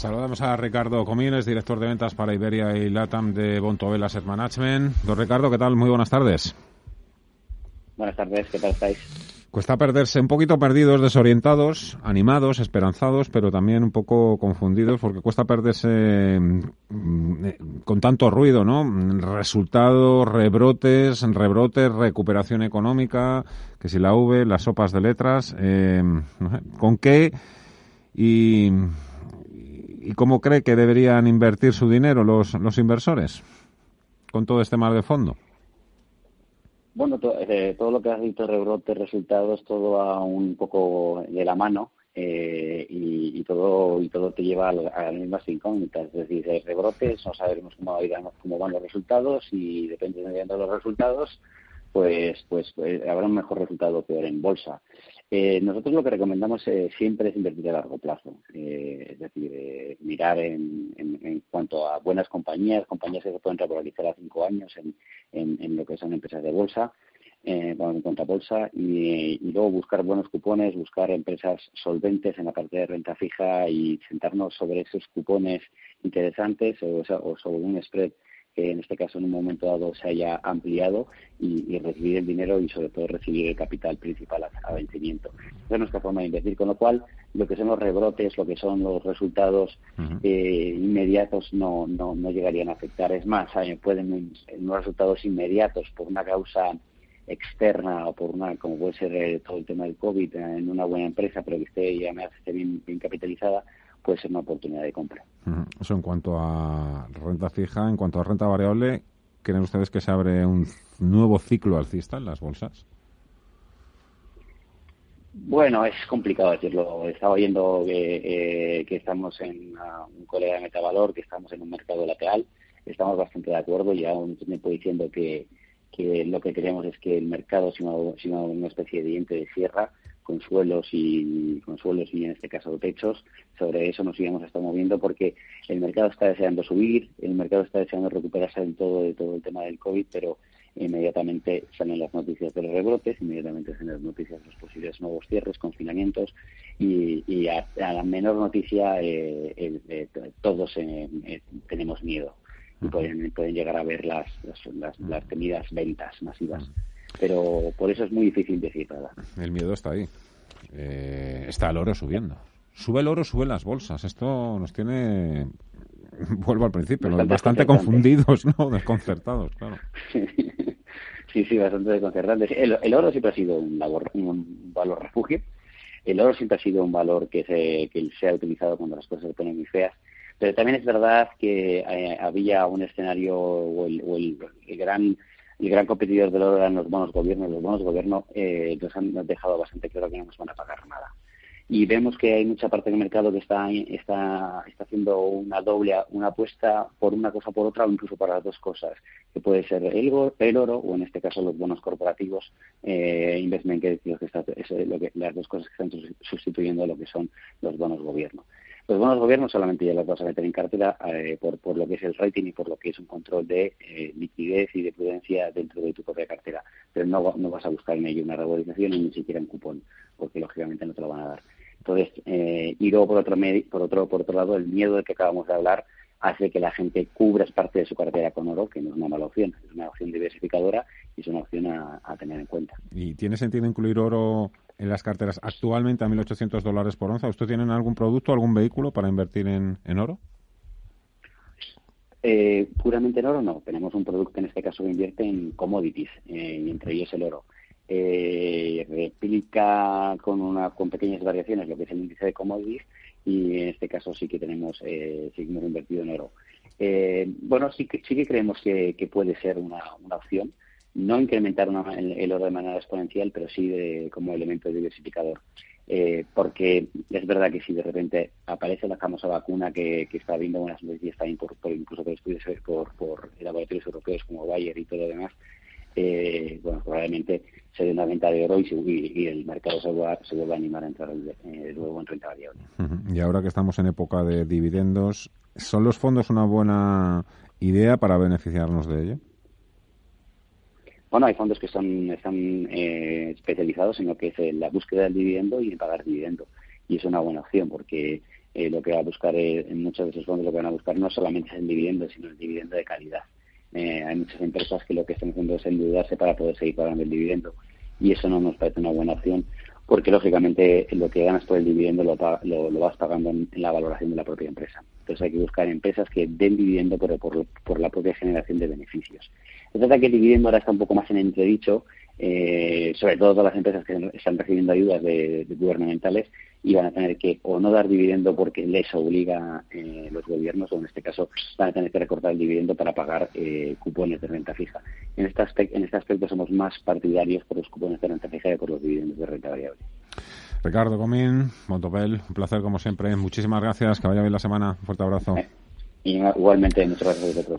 Saludamos a Ricardo Comines, director de ventas para Iberia y LATAM de Bontobel Asset Management. Don Ricardo, ¿qué tal? Muy buenas tardes. Buenas tardes, ¿qué tal estáis? Cuesta perderse un poquito perdidos, desorientados, animados, esperanzados, pero también un poco confundidos porque cuesta perderse mm, eh, con tanto ruido, ¿no? Resultados, rebrotes, rebrotes, recuperación económica, que si la V, las sopas de letras, eh, ¿con qué y ¿Y cómo cree que deberían invertir su dinero los, los inversores con todo este mar de fondo? Bueno, eh, todo lo que has dicho, rebrotes, resultados, todo va un poco de la mano eh, y, todo y todo te lleva a, las mismas incógnitas. Es decir, rebrotes, no sabemos cómo, cómo van los resultados y depende de los resultados, pues, pues, pues habrá un mejor resultado peor en bolsa. Eh, nosotros lo que recomendamos eh, siempre es invertir a largo plazo, eh, es decir, mirar en, en, cuanto a buenas compañías, compañías que se pueden revalorizar a cinco años en, en, lo que son empresas de bolsa, eh, en contra bolsa, y, y, luego buscar buenos cupones, buscar empresas solventes en la parte de renta fija y sentarnos sobre esos cupones interesantes o, o sobre un spread que en este caso en un momento dado se haya ampliado y, recibir el dinero y sobre todo recibir el capital principal a, vencimiento. Esa es nuestra forma de invertir, con lo cual lo que son los rebrotes, lo que son los resultados eh, inmediatos no, no, no llegarían a afectar. Es más, pueden unos resultados inmediatos por una causa externa o por una, como puede ser eh, todo el tema del COVID en una buena empresa, pero que esté ya me hace bien, bien capitalizada, puede ser una oportunidad de compra. Eso en cuanto a renta fija, en cuanto a renta variable, ¿creen ustedes que se abre un nuevo ciclo alcista en las bolsas? Bueno, es complicado decirlo. Estaba oyendo que, eh, estamos en un colega de metavalor, que estamos en un mercado lateral. Estamos bastante de acuerdo y aún tiempo diciendo que, que lo que queremos es que el mercado sea una especie de diente de sierra con suelos y con suelos y en este caso techos. Sobre eso nos íbamos a estar moviendo porque el mercado está deseando subir, el mercado está deseando recuperarse en todo, de todo el tema del COVID, pero inmediatamente salen las noticias de los rebrotes, inmediatamente salen las noticias de los posibles nuevos cierres, confinamientos y, a, la menor noticia eh, eh, todos eh, tenemos miedo. Y pueden, pueden llegar a ver las, las, las temidas ventas masivas pero por eso es muy difícil decir nada. El miedo está ahí. Eh, está el oro subiendo. Sube el oro, suben las bolsas. Esto nos tiene, vuelvo al principio, bastante, confundidos, ¿no? Desconcertados, claro. Sí, sí, bastante desconcertantes. El, oro siempre ha sido un valor, un valor refugio. El oro siempre ha sido un valor que se, que se ha utilizado cuando las cosas se ponen muy feas. Pero también es verdad que eh, había un escenario o el, o el gran el gran competidor del oro eran los bonos gobierno. Los bonos gobierno eh, nos han dejado bastante claro que no nos van a pagar nada. Y vemos que hay mucha parte del mercado que está, está, está haciendo una doble, una apuesta por una cosa por otra o incluso para las dos cosas, que puede ser el, el oro o en este caso los bonos corporativos, eh, investment que, que está, es lo que, las dos cosas que están sustituyendo lo que son los bonos gobierno. Los bonos gobiernos solamente ya los vas a meter en cartera eh, por, por lo que es el rating y por lo que es un control de eh, liquidez y de prudencia dentro de tu propia cartera. Pero no, no vas a buscar en ello una regularización ni siquiera un cupón, porque lógicamente no te lo van a dar. Entonces, eh, y luego por otro, por otro, por otro lado, el miedo del que acabamos de hablar hace que la gente cubra parte de su cartera con oro, que no es una mala opción, es una opción diversificadora y es una opción a tener en cuenta. ¿Y tiene sentido incluir oro en las carteras actualmente a 1.800 dólares por onza. ¿Usted tiene algún producto, algún vehículo para invertir en, oro? Eh, puramente en oro no. Tenemos un producto en este caso que invierte en commodities, eh, entre ellos el oro. Eh, replica con, una, con pequeñas variaciones lo que es el índice de commodities y en este caso sí que tenemos, eh, sí invertido en oro. Eh, bueno, sí que, sí que creemos que, puede ser una, una opción no incrementar el, oro de manera exponencial, pero sí como elemento diversificador. Eh, porque es verdad que si de repente aparece la famosa vacuna que, está habiendo unas noticias también por, incluso por estudios por, por laboratorios europeos como Bayer y todo lo demás, eh, bueno, probablemente se dé una venta de oro y, el mercado se vuelva, se vuelva, a animar a entrar eh, luego en renta variable. Y ahora que estamos en época de dividendos, ¿son los fondos una buena idea para beneficiarnos de ello? Bueno, hay fondos que son, están eh, especializados en lo que es la búsqueda del dividendo y en pagar dividendo. Y es una buena opción porque lo que va a buscar en muchos de esos fondos lo que van a buscar no solamente es el dividendo, sino el dividendo de calidad. hay muchas empresas que lo que están haciendo es endeudarse para poder seguir pagando el dividendo y eso no nos parece una buena opción porque lógicamente lo que ganas por el dividendo lo, lo, vas pagando en, la valoración de la propia empresa. Entonces hay que buscar empresas que den dividendo pero por, por la propia generación de beneficios. Es verdad que el dividendo ahora está un poco más en entredicho, eh, sobre todo todas las empresas que están recibiendo ayudas de, gubernamentales y van a tener que o no dar dividendo porque les obliga eh, los gobiernos o en este caso van a tener que recortar el dividendo para pagar eh, cupones de renta fija. En este, aspecto, en este aspecto somos más partidarios por los cupones de renta fija que por los dividendos de renta variable. Ricardo Comín, Montopel, un placer como siempre. Muchísimas gracias, que vaya bien la semana. Un fuerte abrazo. igualmente, muchas gracias a vosotros.